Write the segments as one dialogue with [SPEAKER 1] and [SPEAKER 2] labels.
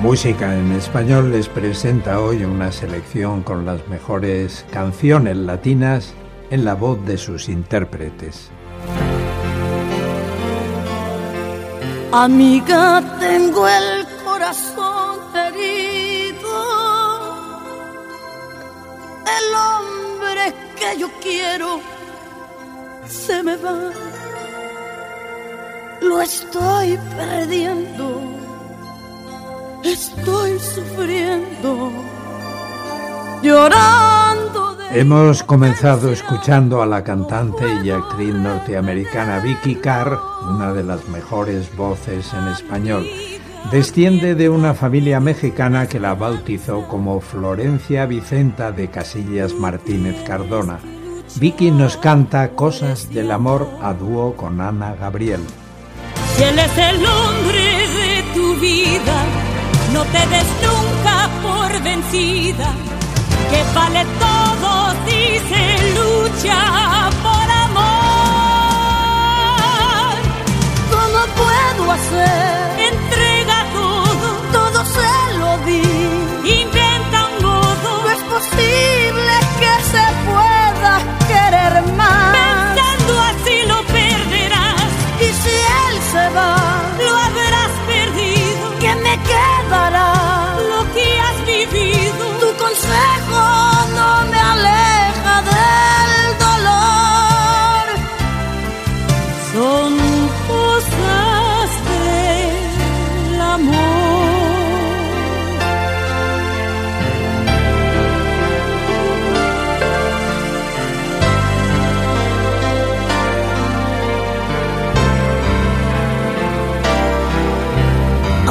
[SPEAKER 1] Música en Español les presenta hoy una selección con las mejores canciones latinas en la voz de sus intérpretes.
[SPEAKER 2] Amiga, tengo el corazón herido. El hombre que yo quiero se me va. Lo estoy perdiendo Estoy sufriendo, llorando.
[SPEAKER 1] Hemos comenzado escuchando a la cantante y actriz norteamericana Vicky Carr, una de las mejores voces en español. Desciende de una familia mexicana que la bautizó como Florencia Vicenta de Casillas Martínez Cardona. Vicky nos canta Cosas del Amor a dúo con Ana Gabriel.
[SPEAKER 2] él es el hombre de tu vida no te des nunca por vencida, que vale todo si se lucha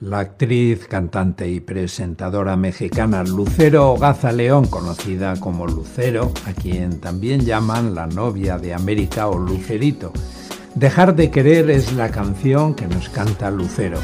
[SPEAKER 1] La actriz, cantante y presentadora mexicana Lucero Gaza León, conocida como Lucero, a quien también llaman la novia de América o Lucerito. Dejar de querer es la canción que nos canta Lucero.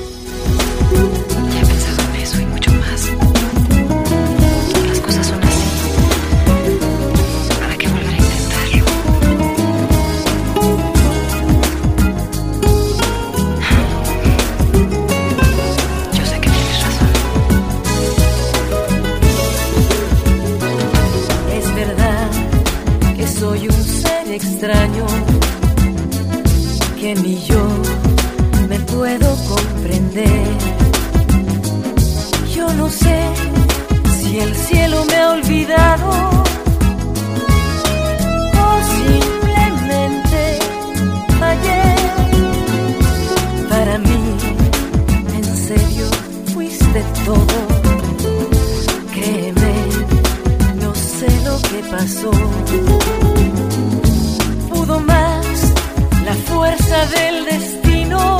[SPEAKER 3] extraño que ni yo me puedo comprender. Yo no sé si el
[SPEAKER 4] cielo me ha olvidado o simplemente ayer para mí en serio fuiste todo. Créeme, no sé lo que pasó. Fuerza del destino